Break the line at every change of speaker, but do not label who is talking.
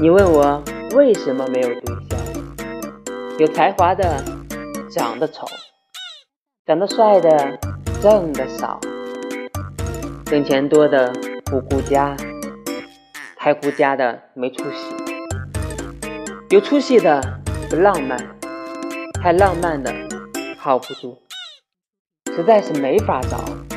你问我为什么没有对象？有才华的长得丑，长得帅的挣得少，挣钱多的不顾家，太顾家的没出息，有出息的不浪漫，太浪漫的靠不住，实在是没法找。